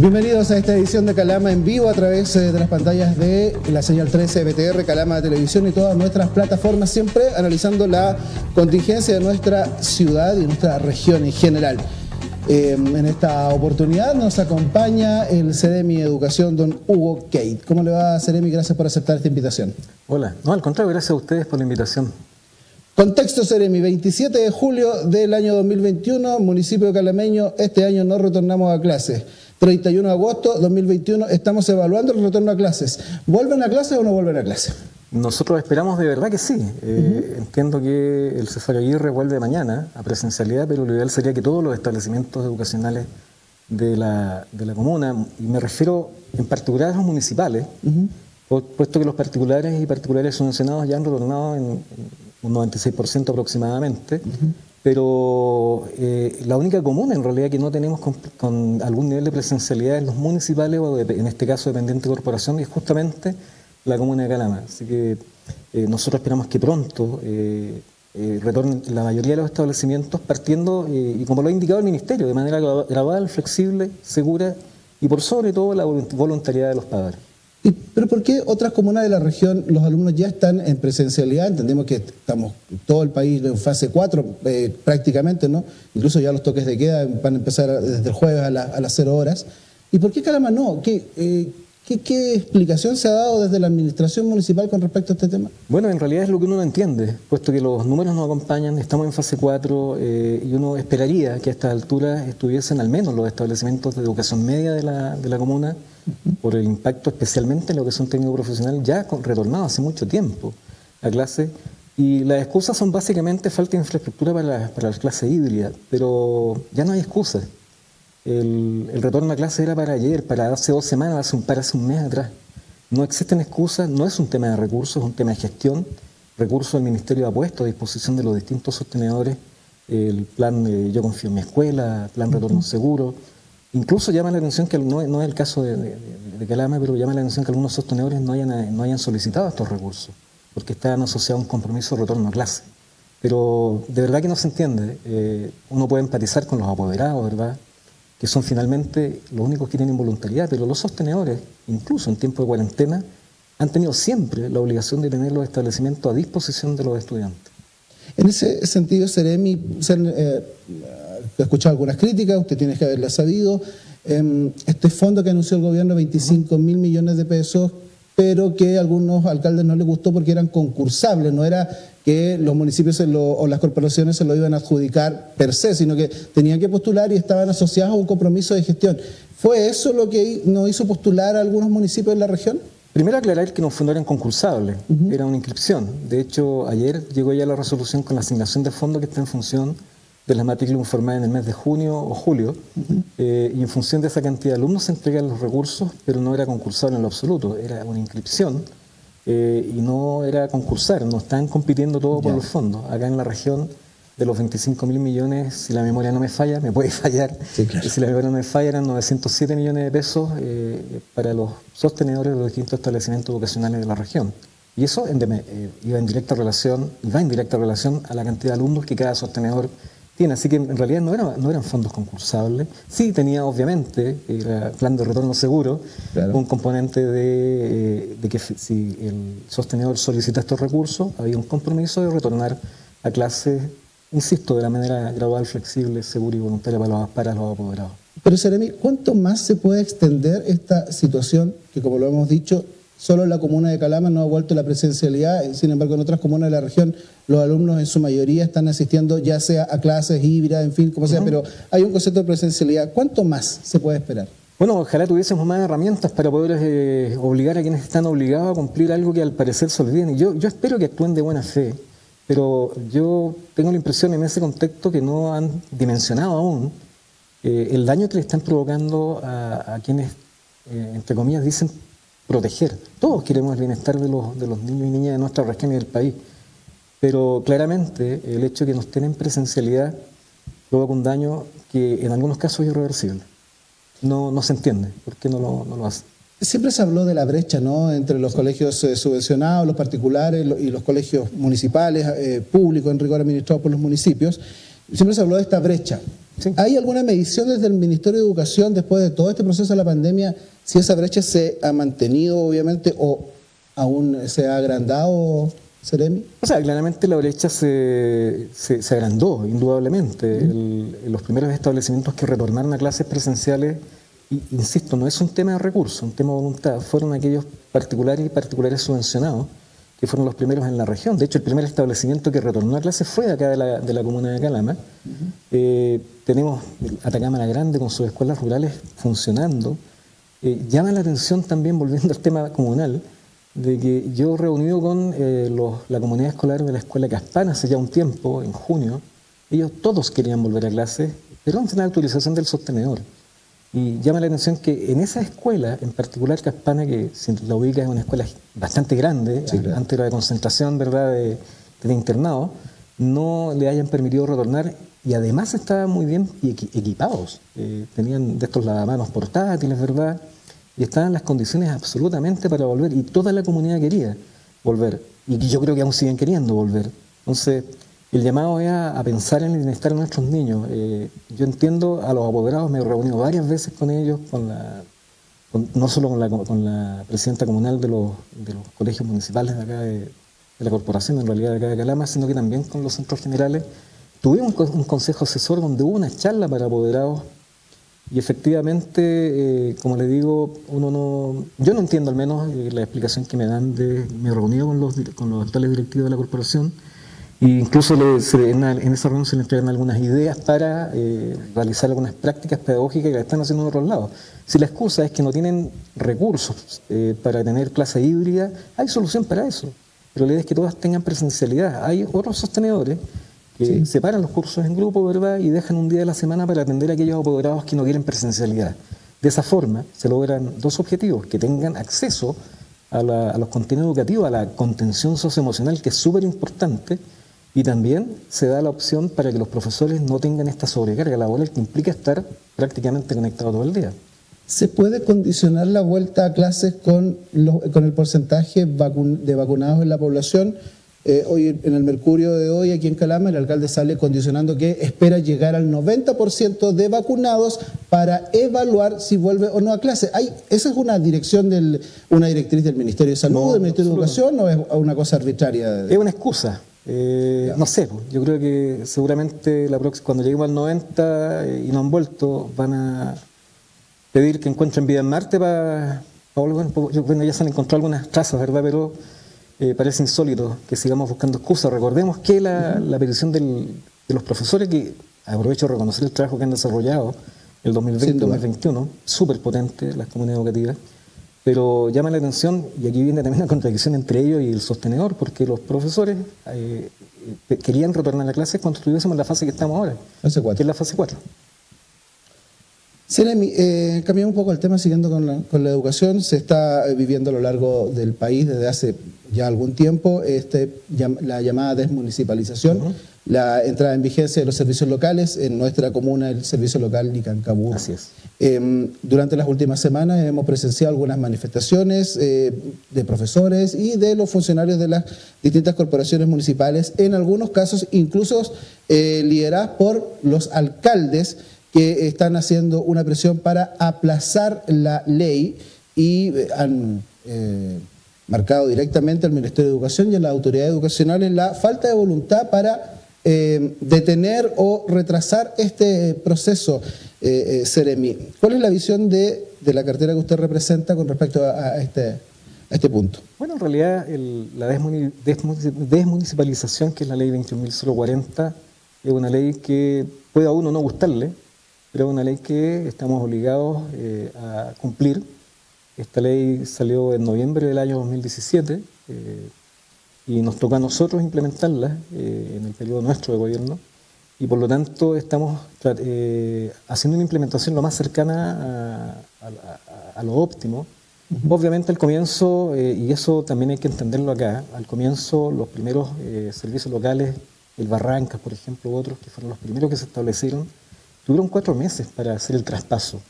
Bienvenidos a esta edición de Calama en vivo a través eh, de las pantallas de la señal 13 BTR, Calama de Televisión y todas nuestras plataformas, siempre analizando la contingencia de nuestra ciudad y nuestra región en general. Eh, en esta oportunidad nos acompaña el CDMI Educación, don Hugo Kate. ¿Cómo le va, CDMI? Gracias por aceptar esta invitación. Hola, no, al contrario, gracias a ustedes por la invitación. Contexto Ceremi, 27 de julio del año 2021, municipio calameño, este año no retornamos a clases. 31 de agosto 2021 estamos evaluando el retorno a clases. ¿Vuelven a clases o no vuelven a clases? Nosotros esperamos de verdad que sí. Eh, entiendo que el Cesario Aguirre vuelve mañana a presencialidad, pero lo ideal sería que todos los establecimientos educacionales de la, de la comuna, y me refiero en particular a los municipales, puesto que los particulares y particulares subvencionados ya han retornado en, un 96% aproximadamente, pero eh, la única comuna en realidad que no tenemos con, algún nivel de presencialidad en los municipales o en este caso dependiente de corporación es justamente la comuna de Calama. Así que eh, nosotros esperamos que pronto eh, retornen la mayoría de los establecimientos partiendo, y como lo ha indicado el Ministerio, de manera gradual, flexible, segura y por sobre todo la voluntariedad de los padres. ¿Pero por qué otras comunas de la región los alumnos ya están en presencialidad? Entendemos que estamos todo el país en fase 4 eh, prácticamente, ¿no? Incluso ya los toques de queda van a empezar desde el jueves a, las 0 horas. ¿Y por qué Calama no? Eh, ¿Qué, qué, explicación se ha dado desde la administración municipal con respecto a este tema? Bueno, en realidad es lo que uno no entiende, puesto que los números nos acompañan, estamos en fase 4 eh, y uno esperaría que a esta altura estuviesen al menos los establecimientos de educación media de la, de la comuna por el impacto especialmente en lo que es un técnico profesional ya retornado hace mucho tiempo a clase. Y las excusas son básicamente falta de infraestructura para la, para la clase híbrida, pero ya no hay excusas. El, retorno a clase era para ayer, para hace dos semanas, hace un, para hace un mes atrás. No existen excusas, no es un tema de recursos, es un tema de gestión. Recursos el Ministerio ha puesto a disposición de los distintos sostenedores el plan de Yo Confío en mi escuela, plan Retorno Seguro, Incluso llama la atención que no, es el caso de, Calama, pero llama la atención que algunos sostenedores no hayan, no hayan solicitado estos recursos, porque están asociados a un compromiso de retorno a clase. Pero de verdad que no se entiende. Eh, uno puede empatizar con los apoderados, ¿verdad? Que son finalmente los únicos que tienen voluntariedad, pero los sostenedores, incluso en tiempo de cuarentena, han tenido siempre la obligación de tener los establecimientos a disposición de los estudiantes. En ese sentido, Seremi, eh, escuchado algunas críticas, usted tiene que haberlas sabido. Em, este fondo que anunció el gobierno, 25 mil millones de pesos, pero que a algunos alcaldes no les gustó porque eran concursables, no era que los municipios o las corporaciones se lo iban a adjudicar per se, sino que tenían que postular y estaban asociados a un compromiso de gestión. ¿Fue eso lo que nos hizo postular a algunos municipios de la región? Primero aclarar que los fondos eran concursables, era una inscripción. De hecho, ayer llegó ya la resolución con la asignación de fondo que está en función de las matrículas informadas en el mes de junio o julio, eh, y en función de esa cantidad de alumnos se entregan los recursos, pero no era concursable en lo absoluto, era una inscripción eh, y no era concursar, no están compitiendo todos por los fondos. Acá en la región de los 25 mil millones, si la memoria no me falla, me puede fallar, si la memoria no me falla, eran 907 millones de pesos eh, para los sostenedores de los distintos establecimientos educacionales de la región. Y eso iba en directa relación, va en directa relación a la cantidad de alumnos que cada sostenedor Así que en realidad no, no eran fondos concursables. Sí tenía, obviamente, el plan de retorno seguro, un componente de, eh, que si el sostenedor solicita estos recursos, había un compromiso de retornar a clases, insisto, de la manera gradual, flexible, segura y voluntaria para los, para los apoderados. Pero, Seremi, ¿cuánto más se puede extender esta situación que, como lo hemos dicho, Solo en la comuna de Calama no ha vuelto la presencialidad, sin embargo en otras comunas de la región los alumnos en su mayoría están asistiendo ya sea a clases híbridas, en fin, como sea, pero hay un concepto de presencialidad. ¿Cuánto más se puede esperar? Bueno, ojalá tuviésemos más herramientas para poder eh, obligar a quienes están obligados a cumplir algo que al parecer se olviden. Y yo, yo espero que actúen de buena fe, pero yo tengo la impresión en ese contexto que no han dimensionado aún eh, el daño que le están provocando a, quienes, eh, entre comillas, dicen proteger. Todos queremos el bienestar de los, de los niños y niñas de nuestra región y del país. Pero claramente el hecho de que nos estén presencialidad provoca un daño que en algunos casos es irreversible. No, no se entiende por qué no lo, no lo hace. Siempre se habló de la brecha ¿no? entre los colegios eh, subvencionados, los particulares y los colegios municipales, eh, públicos, en rigor administrados por los municipios. Siempre se habló de esta brecha. ¿Hay alguna medición desde el Ministerio de Educación después de todo este proceso de la pandemia si esa brecha se ha mantenido, obviamente, o aún se ha agrandado? Seremi? O sea, claramente la brecha se, se, agrandó, indudablemente. en los primeros establecimientos que retornaron a clases presenciales, insisto, no es un tema de recursos, un tema de voluntad, fueron aquellos particulares y particulares subvencionados que fueron los primeros en la región. De hecho, el primer establecimiento que retornó a clases fue acá de la, de la comuna de Calama. Eh, tenemos Atacama la Grande con sus escuelas rurales funcionando. Eh, llama la atención también, volviendo al tema comunal, de que yo reunido con eh, la comunidad escolar de la escuela Caspana hace ya un tiempo, en junio, ellos todos querían volver a clases, pero antes de la autorización del sostenedor. Y llama la atención que en esa escuela, en particular Caspana, que si la ubica es una escuela bastante grande, antes era de concentración ¿verdad? De, de, internado, no le hayan permitido retornar y además estaban muy bien equipados. Eh, tenían de estos lavamanos portátiles, ¿verdad? y estaban las condiciones absolutamente para volver y toda la comunidad quería volver y yo creo que aún siguen queriendo volver. Entonces, el llamado es a, pensar en el bienestar de nuestros niños. Eh, yo entiendo a los apoderados, me he reunido varias veces con ellos, con la, no solo con la, con la presidenta comunal de los, colegios municipales de acá de, la corporación, en realidad de acá de Calama, sino que también con los centros generales. Tuvimos un consejo asesor donde hubo una charla para apoderados y efectivamente, eh, como le digo, uno no, yo no entiendo al menos eh, la explicación que me dan de, me he con los, con los actuales directivos de la corporación, e incluso en, esa reunión se le entregan algunas ideas para eh, realizar algunas prácticas pedagógicas que están haciendo en otros lados. Si la excusa es que no tienen recursos para tener clase híbrida, hay solución para eso. Pero la idea es que todas tengan presencialidad. Hay otros sostenedores que separan los cursos en grupo, ¿verdad? Y dejan un día de la semana para atender a aquellos apoderados que no quieren presencialidad. De esa forma se logran dos objetivos, que tengan acceso a, los contenidos educativos, a la contención socioemocional, que es súper importante, y también se da la opción para que los profesores no tengan esta sobrecarga laboral que implica estar prácticamente conectados todo el día. ¿Se puede condicionar la vuelta a clases con, con el porcentaje de vacunados en la población? Eh, hoy en el Mercurio de hoy, aquí en Calama, el alcalde sale condicionando que espera llegar al 90% de vacunados para evaluar si vuelve o no a clase. ¿Hay, ¿Esa es una dirección del, una directriz del Ministerio de Salud, del Ministerio de Educación o es una cosa arbitraria? Es una excusa. Eh, no sé, yo creo que seguramente la próxima, cuando lleguemos al 90 eh, y no han vuelto, van a pedir que encuentren vida en Marte para, bueno, ya se han encontrado algunas trazas, ¿verdad? Pero eh, parece insólito que sigamos buscando excusas. Recordemos que la, petición de los profesores, que aprovecho de reconocer el trabajo que han desarrollado el 2020-2021, súper potente las comunidades educativas, pero llama la atención, y aquí viene también la contradicción entre ellos y el sostenedor, porque los profesores eh, eh, querían retornar a la clase cuando estuviésemos en la fase que estamos ahora, que es la fase 4. Seremi, eh, cambiando un poco el tema, siguiendo con la, con la, educación, se está eh, viviendo a lo largo del país desde hace ya algún tiempo este, la llamada desmunicipalización, la entrada en vigencia de los servicios locales, en nuestra comuna el servicio local Nicancabú. Así es. Em, durante las últimas semanas hemos presenciado algunas manifestaciones eh, de profesores y de los funcionarios de las distintas corporaciones municipales, en algunos casos incluso eh, lideradas por los alcaldes que están haciendo una presión para aplazar la ley y eh, han eh, marcado directamente al Ministerio de Educación y a las autoridades educacionales la falta de voluntad para eh, detener o retrasar este proceso, eh, Seremi. ¿Cuál es la visión de, la cartera que usted representa con respecto a, este, a este punto? Bueno, en realidad la desmunicipalización, que es la ley 21.040, es una ley que puede a uno no gustarle, pero es una ley que estamos obligados eh, a cumplir. Esta ley salió en noviembre del año 2017 eh, y nos toca a nosotros implementarla eh, en el periodo nuestro de gobierno y por lo tanto estamos haciendo una implementación lo más cercana a, lo óptimo. Obviamente al comienzo, y eso también hay que entenderlo acá, al comienzo los primeros servicios locales, el Barrancas por ejemplo, otros que fueron los primeros que se establecieron, Tuvieron cuatro meses para hacer el traspaso.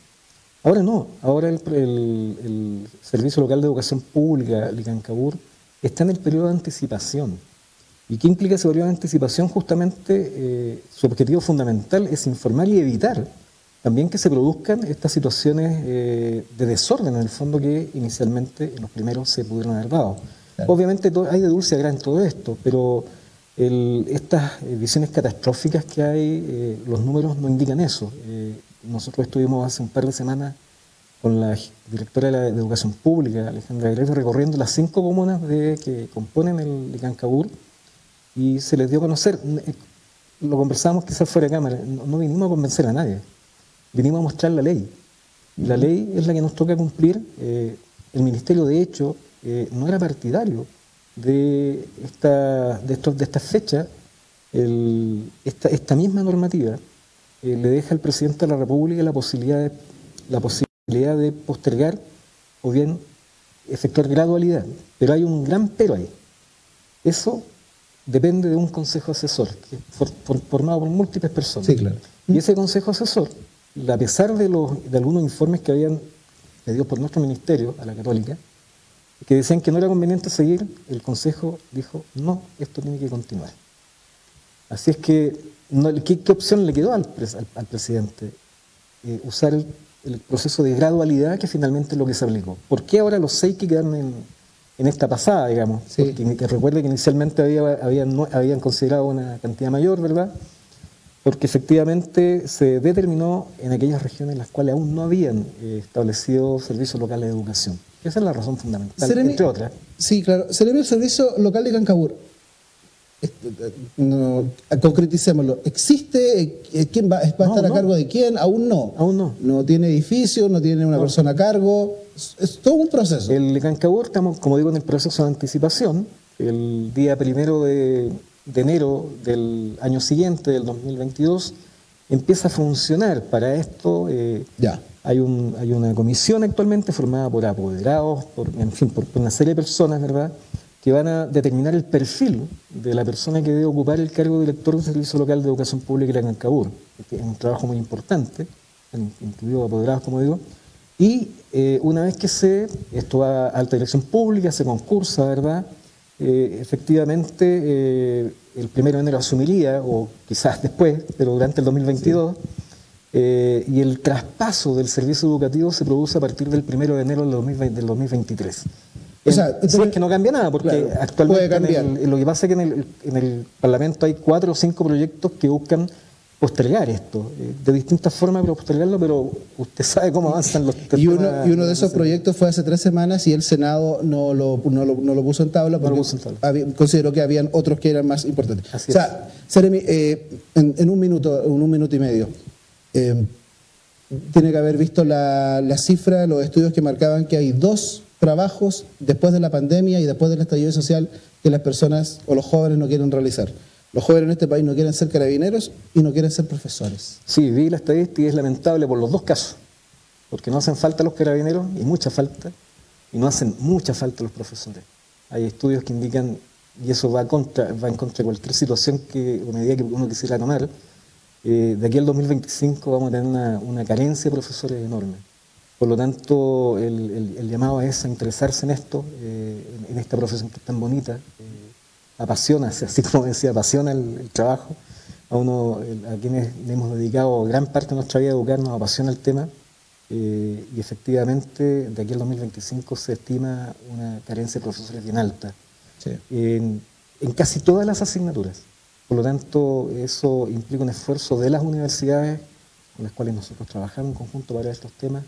Ahora no, ahora el, Servicio Local de Educación Pública, Licancabur, está en el periodo de anticipación. ¿Y qué implica ese periodo de anticipación? Justamente eh, su objetivo fundamental es informar y evitar también que se produzcan estas situaciones eh, de desorden, en el fondo, que inicialmente en los primeros se pudieron haber dado. Obviamente hay de dulce a gran todo esto, pero estas eh, visiones catastróficas que hay, los números no indican eso. nosotros estuvimos hace un par de semanas con la directora de, la, Educación Pública, Alejandra Gregorio, recorriendo las cinco comunas de, que componen el Cancabur y se les dio a conocer. Eh, lo conversamos quizás fuera de cámara, no, vinimos a convencer a nadie, vinimos a mostrar la ley. La ley es la que nos toca cumplir. Eh, el Ministerio, de hecho, eh, no era partidario de esta, de estos, de esta fecha. esta, esta, misma normativa le deja al presidente de la República la posibilidad de, la posibilidad de postergar o bien efectuar gradualidad. Pero hay un gran pero ahí. Eso depende de un consejo asesor, formado por múltiples personas. Y ese consejo asesor, a pesar de, los, de algunos informes que habían pedido por nuestro ministerio a la católica, que decían que no era conveniente seguir, el consejo dijo, no, esto tiene que continuar. Así es que, ¿qué, opción le quedó al, presidente? Eh, usar el, proceso de gradualidad que finalmente es lo que se aplicó. ¿Por qué ahora los seis que quedan en, en esta pasada, digamos. Porque recuerde que inicialmente había, habían, habían considerado una cantidad mayor, ¿verdad? Porque efectivamente se determinó en aquellas regiones en las cuales aún no habían eh, establecido servicios locales de educación. Esa es la razón fundamental, entre otras. Sí, claro. Seremi el servicio local de Cancabur no, concreticémoslo. ¿Existe? Eh, ¿Quién va, a estar a cargo de quién? Aún no. Aún no. No tiene edificio, no tiene una persona a cargo. Es, todo un proceso. El Cancabur, estamos, como digo, en el proceso de anticipación. El día primero de, enero del año siguiente, del 2022, empieza a funcionar. Para esto eh, ya. Hay, un, hay una comisión actualmente formada por apoderados, por, en fin, por una serie de personas, ¿verdad?, que van a determinar el perfil de la persona que debe ocupar el cargo de director del Servicio Local de Educación Pública en Cancabur. Es un trabajo muy importante, incluido apoderados, como digo. Y eh, una vez que se, esto va a alta dirección pública, se concursa, ¿verdad? Eh, efectivamente, eh, el primero de enero asumiría, o quizás después, pero durante el 2022, y el traspaso del servicio educativo se produce a partir del primero de enero del, del 2023. O sea, es que no cambia nada, porque actualmente lo que pasa es que en el, Parlamento hay cuatro o cinco proyectos que buscan postergar esto, eh, de distintas formas pero postergarlo, pero usted sabe cómo avanzan los y uno, y uno de esos proyectos fue hace tres semanas y el Senado no lo, no lo, puso en tabla porque consideró que habían otros que eran más importantes. o sea, Seremi, eh, en, un minuto, en un minuto y medio, eh, tiene que haber visto la, la cifra, los estudios que marcaban que hay dos trabajos después de la pandemia y después del estallido social que las personas o los jóvenes no quieren realizar. Los jóvenes en este país no quieren ser carabineros y no quieren ser profesores. Sí, vi la estadística y es lamentable por los dos casos, porque no hacen falta los carabineros y mucha falta, y no hacen mucha falta los profesores. Hay estudios que indican, y eso va, contra, va en contra de cualquier situación que, o medida que uno quisiera tomar, eh, de aquí al 2025 vamos a tener una, carencia de profesores enorme. Por lo tanto, el, llamado es a interesarse en esto, eh, en, esta profesión que es tan bonita, eh, apasiona, así como decía, apasiona el, trabajo. A uno, a quienes le hemos dedicado gran parte de nuestra vida a educarnos, apasiona el tema. Eh, y efectivamente, de aquí al 2025 se estima una carencia de profesores bien alta en, en casi todas las asignaturas. Por lo tanto, eso implica un esfuerzo de las universidades con las cuales nosotros trabajamos en conjunto para estos temas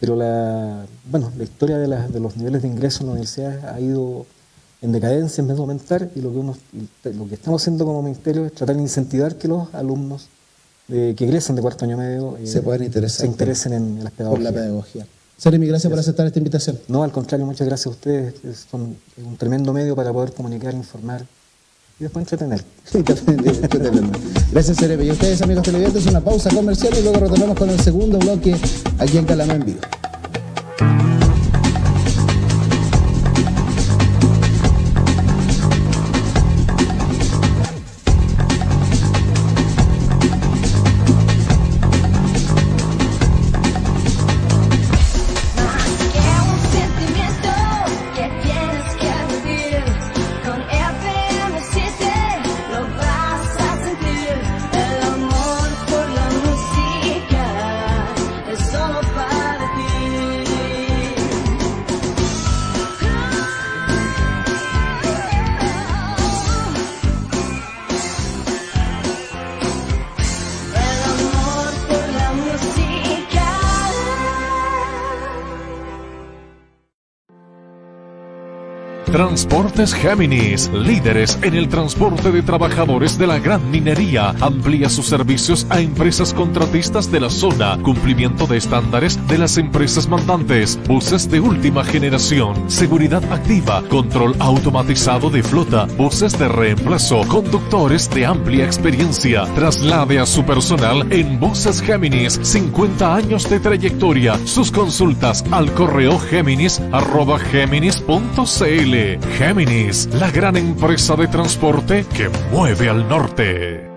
pero la, bueno, la historia de, de los niveles de ingreso en las universidades ha ido en decadencia en vez de aumentar y lo que, uno, lo que estamos haciendo como ministerio es tratar de incentivar que los alumnos que egresan de cuarto año medio eh, se, puedan interesar se interesen en, las pedagogías. Por la pedagogía. Seremi, gracias, gracias, por aceptar esta invitación. No, al contrario, muchas gracias a ustedes. Son un tremendo medio para poder comunicar, informar y después entretener. Gracias, Cerebe. Y ustedes, amigos televidentes, una pausa comercial y luego retornamos con el segundo bloque aquí en Calamá en Vivo. Transportes Géminis, líderes en el transporte de trabajadores de la gran minería, amplía sus servicios a empresas contratistas de la zona, cumplimiento de estándares de las empresas mandantes, buses de última generación, seguridad activa, control automatizado de flota, buses de reemplazo, conductores de amplia experiencia. Traslade a su personal en Buses Géminis, 50 años de trayectoria. Sus consultas al correo géminis arroba géminis.cl. Géminis, la gran empresa de transporte que mueve al norte.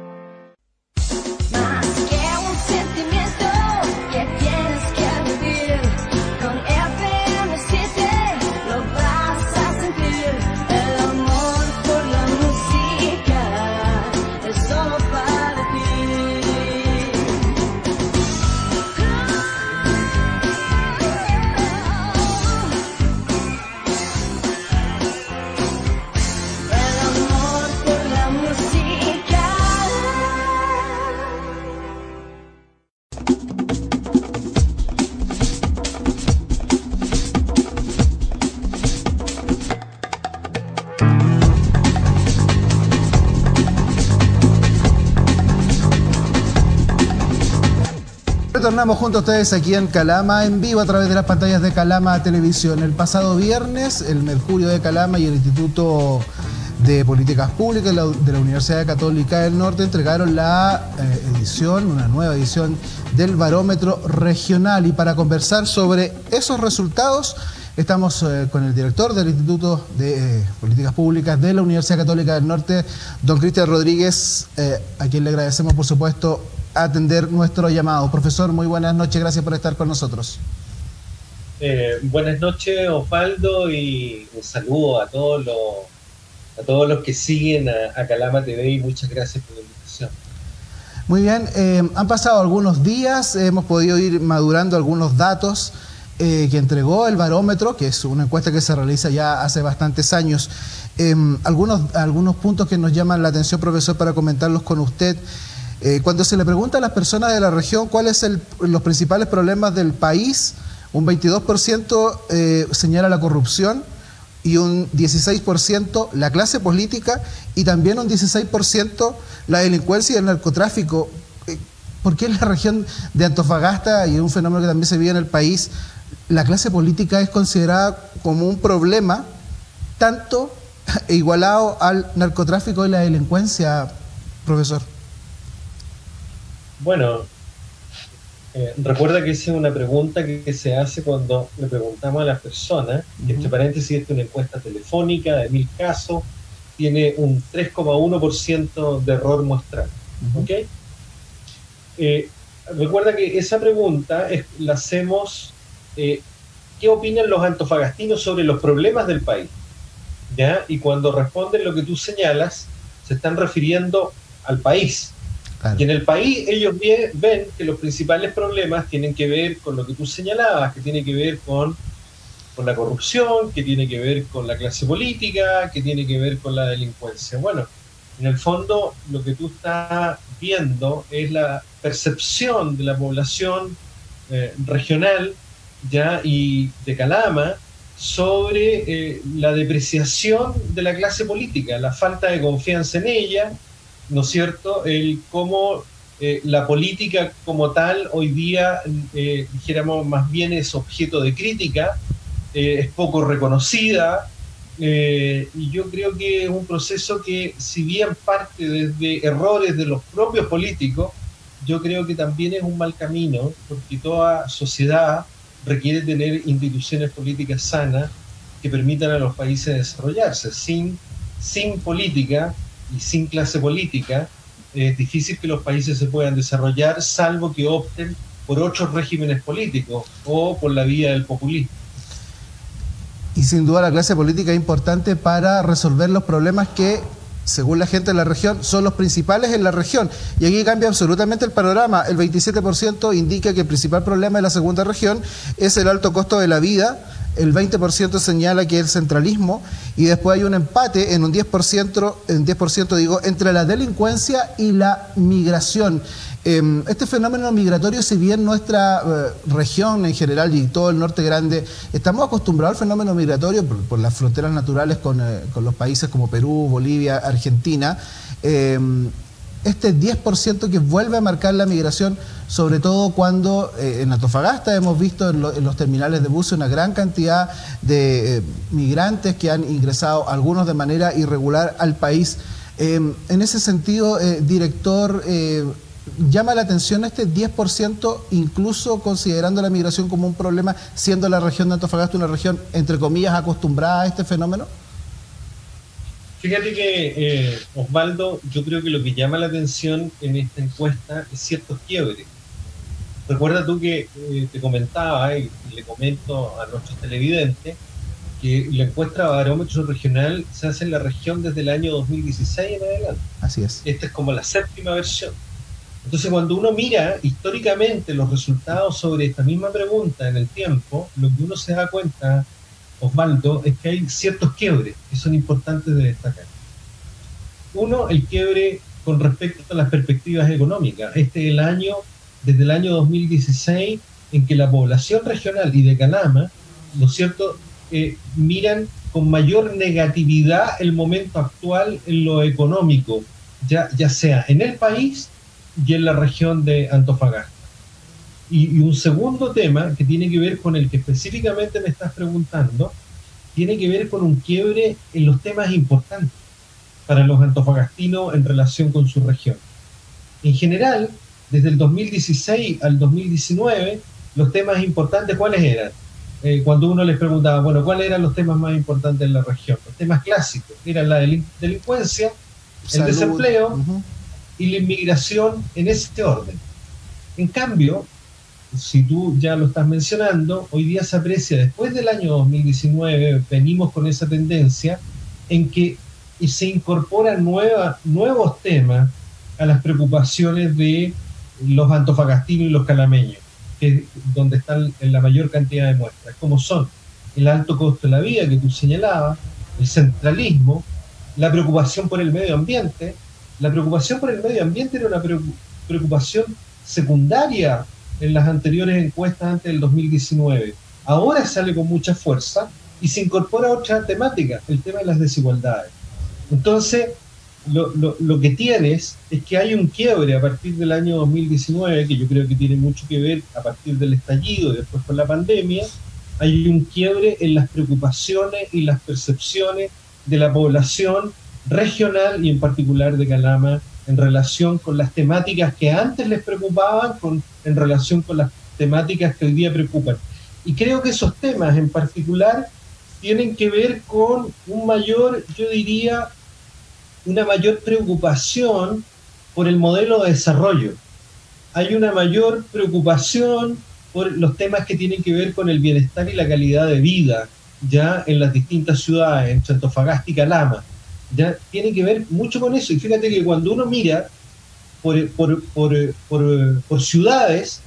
Retornamos junto a ustedes aquí en Calama, en vivo a través de las pantallas de Calama Televisión. El pasado viernes, el Mercurio de Calama y el Instituto de Políticas Públicas de la Universidad Católica del Norte entregaron la eh, edición, una nueva edición del barómetro regional. Y para conversar sobre esos resultados, estamos eh, con el director del Instituto de eh, Políticas Públicas de la Universidad Católica del Norte, don Cristian Rodríguez, a quien le agradecemos, por supuesto, atender nuestro llamado. Profesor, muy buenas noches, gracias por estar con nosotros. Eh, buenas noches, Osvaldo, y un saludo a todos los, a todos los que siguen a, Calama TV y muchas gracias por la invitación. Muy bien, eh, han pasado algunos días, hemos podido ir madurando algunos datos eh, que entregó el barómetro, que es una encuesta que se realiza ya hace bastantes años. algunos, algunos puntos que nos llaman la atención, profesor, para comentarlos con usted. Eh, cuando se le pregunta a las personas de la región cuáles son los principales problemas del país, un 22% eh, señala la corrupción y un 16% la clase política y también un 16% la delincuencia y el narcotráfico. Eh, ¿Por qué en la región de Antofagasta y un fenómeno que también se vive en el país, la clase política es considerada como un problema tanto igualado al narcotráfico y la delincuencia, profesor? Bueno, eh, recuerda que esa es una pregunta que, se hace cuando le preguntamos a las personas, que entre paréntesis esta es una encuesta telefónica de mil casos, tiene un 3,1% de error muestral. Eh, recuerda que esa pregunta la hacemos, eh, ¿qué opinan los antofagastinos sobre los problemas del país? ¿Ya? Y cuando responden lo que tú señalas, se están refiriendo al país, y en el país ellos ven que los principales problemas tienen que ver con lo que tú señalabas, que tiene que ver con, con la corrupción, que tiene que ver con la clase política, que tiene que ver con la delincuencia. Bueno, en el fondo lo que tú estás viendo es la percepción de la población eh, regional ya y de Calama sobre eh, la depreciación de la clase política, la falta de confianza en ella, ¿no es cierto?, el cómo eh, la política como tal hoy día, eh, dijéramos, más bien es objeto de crítica, eh, es poco reconocida, y yo creo que es un proceso que, si bien parte desde errores de los propios políticos, yo creo que también es un mal camino, porque toda sociedad requiere tener instituciones políticas sanas que permitan a los países desarrollarse. Sin, sin política, y sin clase política, es difícil que los países se puedan desarrollar salvo que opten por otros regímenes políticos o por la vía del populismo. Y sin duda la clase política es importante para resolver los problemas que, según la gente de la región, son los principales en la región. Y aquí cambia absolutamente el panorama. El 27% indica que el principal problema de la segunda región es el alto costo de la vida el 20% señala que es el centralismo y después hay un empate en un 10%, en 10% digo, entre la delincuencia y la migración. Em, este fenómeno migratorio, si bien nuestra eh, región en general y todo el norte grande, estamos acostumbrados al fenómeno migratorio por, las fronteras naturales con, eh, con, los países como Perú, Bolivia, Argentina, em, este 10% que vuelve a marcar la migración, sobre todo cuando eh, en Antofagasta hemos visto en, los terminales de buses una gran cantidad de eh, migrantes que han ingresado, algunos de manera irregular, al país. Em, en ese sentido, eh, director, llama la atención este 10%, incluso considerando la migración como un problema, siendo la región de Antofagasta una región, entre comillas, acostumbrada a este fenómeno. Fíjate que, eh, Osvaldo, yo creo que lo que llama la atención en esta encuesta es ciertos quiebres. Recuerda tú que eh, te comentaba y le comento a nuestros televidentes que la encuesta barómetro regional se hace en la región desde el año 2016 en adelante. Así es. Esta es como la séptima versión. Entonces, cuando uno mira históricamente los resultados sobre esta misma pregunta en el tiempo, lo que uno se da cuenta Osvaldo, es que hay ciertos quiebres que son importantes de destacar. Uno, el quiebre con respecto a las perspectivas económicas. Este es el año, desde el año 2016, en que la población regional y de Canama, ¿no es cierto?, eh, miran con mayor negatividad el momento actual en lo económico, ya, ya sea en el país y en la región de Antofagasta. Y, un segundo tema que tiene que ver con el que específicamente me estás preguntando, tiene que ver con un quiebre en los temas importantes para los antofagastinos en relación con su región. En general, desde el 2016 al 2019, los temas importantes, ¿cuáles eran? Eh, cuando uno les preguntaba, bueno, ¿cuáles eran los temas más importantes en la región? Los temas clásicos eran la delincuencia, el desempleo y la inmigración en este orden. En cambio, si tú ya lo estás mencionando, hoy día se aprecia, después del año 2019, venimos con esa tendencia en que se incorporan nuevos temas a las preocupaciones de los antofagastinos y los calameños, que donde están en la mayor cantidad de muestras, como son el alto costo de la vida que tú señalabas, el centralismo, la preocupación por el medio ambiente. La preocupación por el medio ambiente era una preocupación secundaria en las anteriores encuestas antes del 2019. Ahora sale con mucha fuerza y se incorpora otra temática, el tema de las desigualdades. Entonces, lo, que tienes es que hay un quiebre a partir del año 2019, que yo creo que tiene mucho que ver a partir del estallido y después con la pandemia, hay un quiebre en las preocupaciones y las percepciones de la población regional y en particular de Calama en relación con las temáticas que antes les preocupaban, con, en relación con las temáticas que hoy día preocupan. Y creo que esos temas en particular tienen que ver con un mayor, yo diría, una mayor preocupación por el modelo de desarrollo. Hay una mayor preocupación por los temas que tienen que ver con el bienestar y la calidad de vida, ya en las distintas ciudades, en Chantofagasta y Calama ya tiene que ver mucho con eso. Y fíjate que cuando uno mira por, por, por, por, ciudades,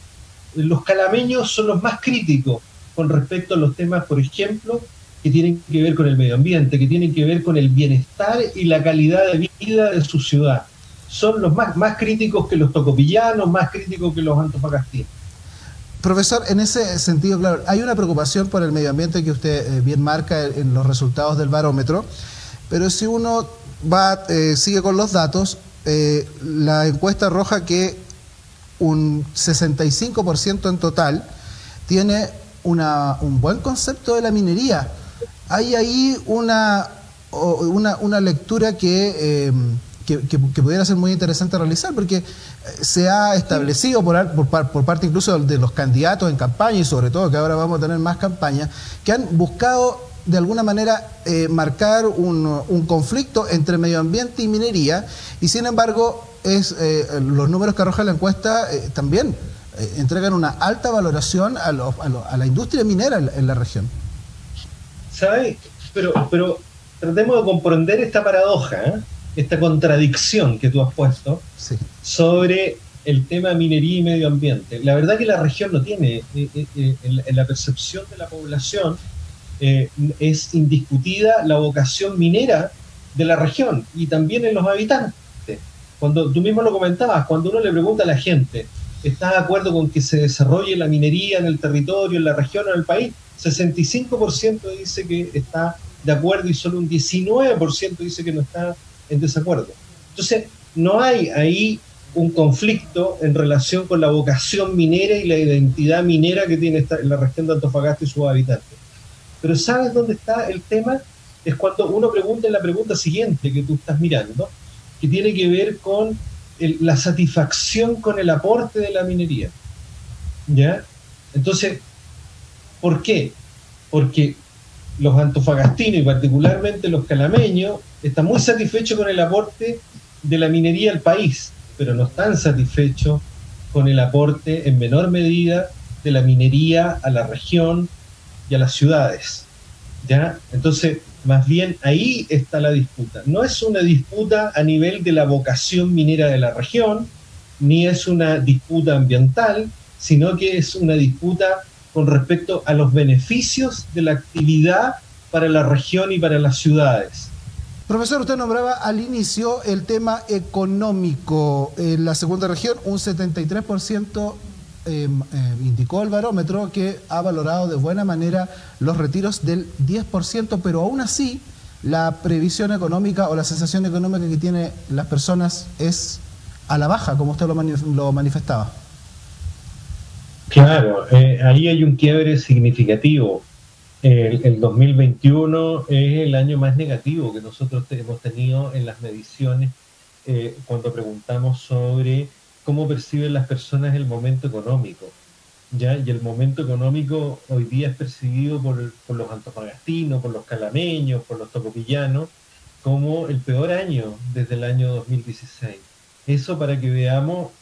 los calameños son los más críticos con respecto a los temas, por ejemplo, que tienen que ver con el medio ambiente, que tienen que ver con el bienestar y la calidad de vida de su ciudad. Son los más, más críticos que los tocopillanos, más críticos que los antofagastinos. Profesor, en ese sentido, claro, hay una preocupación por el medio ambiente que usted eh, bien marca en los resultados del barómetro. Pero si uno va, eh, sigue con los datos, eh, la encuesta arroja que un 65% en total tiene una, un buen concepto de la minería. Hay ahí una, una, lectura que, em, que, pudiera ser muy interesante realizar, porque eh, se ha establecido por, por, por, parte incluso de los candidatos en campaña y sobre todo que ahora vamos a tener más campañas, que han buscado de alguna manera eh, marcar un, conflicto entre medio ambiente y minería y sin embargo es, eh, los números que arroja la encuesta eh, también entregan una alta valoración a, la industria minera en, la región. ¿Sabes? Pero, pero tratemos de comprender esta paradoja, esta contradicción que tú has puesto sobre el tema minería y medio ambiente. La verdad que la región no tiene, en la percepción de la población, eh, es indiscutida la vocación minera de la región y también en los habitantes. Cuando tú mismo lo comentabas, cuando uno le pregunta a la gente, ¿está de acuerdo con que se desarrolle la minería en el territorio, en la región o en el país? 65% dice que está de acuerdo y solo un 19% dice que no está en desacuerdo. Entonces, no hay ahí un conflicto en relación con la vocación minera y la identidad minera que tiene esta, la región de Antofagasta y sus habitantes. Pero ¿sabes dónde está el tema? Es cuando uno pregunta en la pregunta siguiente que tú estás mirando, que tiene que ver con la satisfacción con el aporte de la minería. ¿Ya? Entonces, ¿por qué? Porque los antofagastinos y particularmente los calameños están muy satisfechos con el aporte de la minería al país, pero no están satisfechos con el aporte en menor medida de la minería a la región y a las ciudades. ¿Ya? Entonces, más bien ahí está la disputa. No es una disputa a nivel de la vocación minera de la región, ni es una disputa ambiental, sino que es una disputa con respecto a los beneficios de la actividad para la región y para las ciudades. Profesor, usted nombraba al inicio el tema económico. En la segunda región, un 73% em, em, indicó el barómetro que ha valorado de buena manera los retiros del 10%, pero aún así la previsión económica o la sensación económica que tienen las personas es a la baja, como usted lo, manifestaba. Claro, eh, ahí hay un quiebre significativo el, 2021 es el año más negativo que nosotros hemos tenido en las mediciones eh, cuando preguntamos sobre cómo perciben las personas el momento económico. ¿ya? Y el momento económico hoy día es percibido por, los antofagastinos, por los calameños, por los tocopillanos, como el peor año desde el año 2016. Eso para que veamos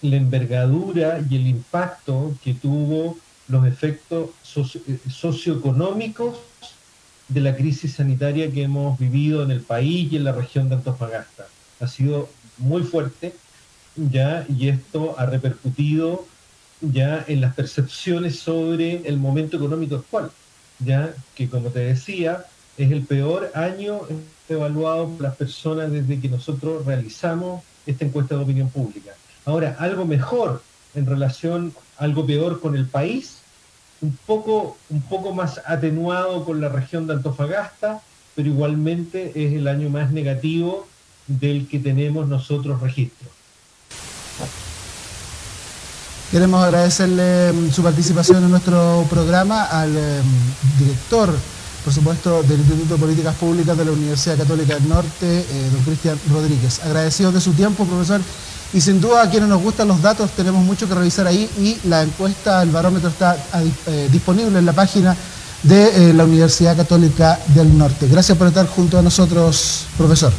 la envergadura y el impacto que tuvo los efectos eh, socioeconómicos de la crisis sanitaria que hemos vivido en el país y en la región de Antofagasta. Ha sido muy fuerte ya y esto ha repercutido ya en las percepciones sobre el momento económico actual, ya que como te decía es el peor año evaluado por las personas desde que nosotros realizamos esta encuesta de opinión pública. Ahora, algo mejor en relación, algo peor con el país, un poco, un poco más atenuado con la región de Antofagasta, pero igualmente es el año más negativo del que tenemos nosotros registro. Queremos agradecerle mm, su participación en nuestro programa al mm, director, por supuesto, del Instituto de Políticas Públicas de la Universidad Católica del Norte, eh, don Cristian Rodríguez. Agradecido de su tiempo, profesor, y sin duda a quienes nos gustan los datos tenemos mucho que revisar ahí y la encuesta, el barómetro está eh, disponible en la página de eh, la Universidad Católica del Norte. Gracias por estar junto a nosotros, profesor.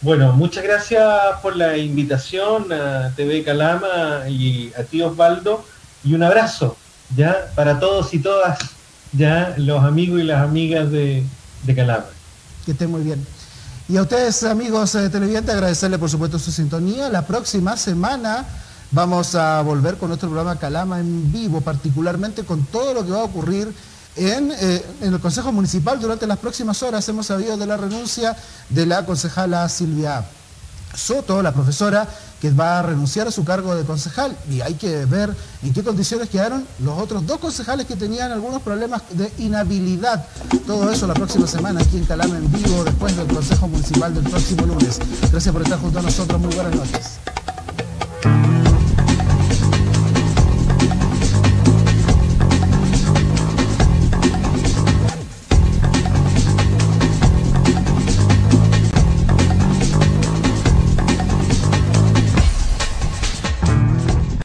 Bueno, muchas gracias por la invitación a TV Calama y a ti Osvaldo y un abrazo ya para todos y todas ya los amigos y las amigas de, de Calama. Que estén muy bien. Y a ustedes, amigos eh, televidentes, agradecerle por supuesto su sintonía. La próxima semana vamos a volver con nuestro programa Calama en vivo, particularmente con todo lo que va a ocurrir en, eh, en, el Consejo Municipal durante las próximas horas. Hemos sabido de la renuncia de la concejala Silvia Soto, la profesora que va a renunciar a su cargo de concejal y hay que ver en qué condiciones quedaron los otros dos concejales que tenían algunos problemas de inhabilidad. Todo eso la próxima semana aquí en Calama en vivo después del Consejo Municipal del próximo lunes. Gracias por estar junto a nosotros. Muy buenas noches.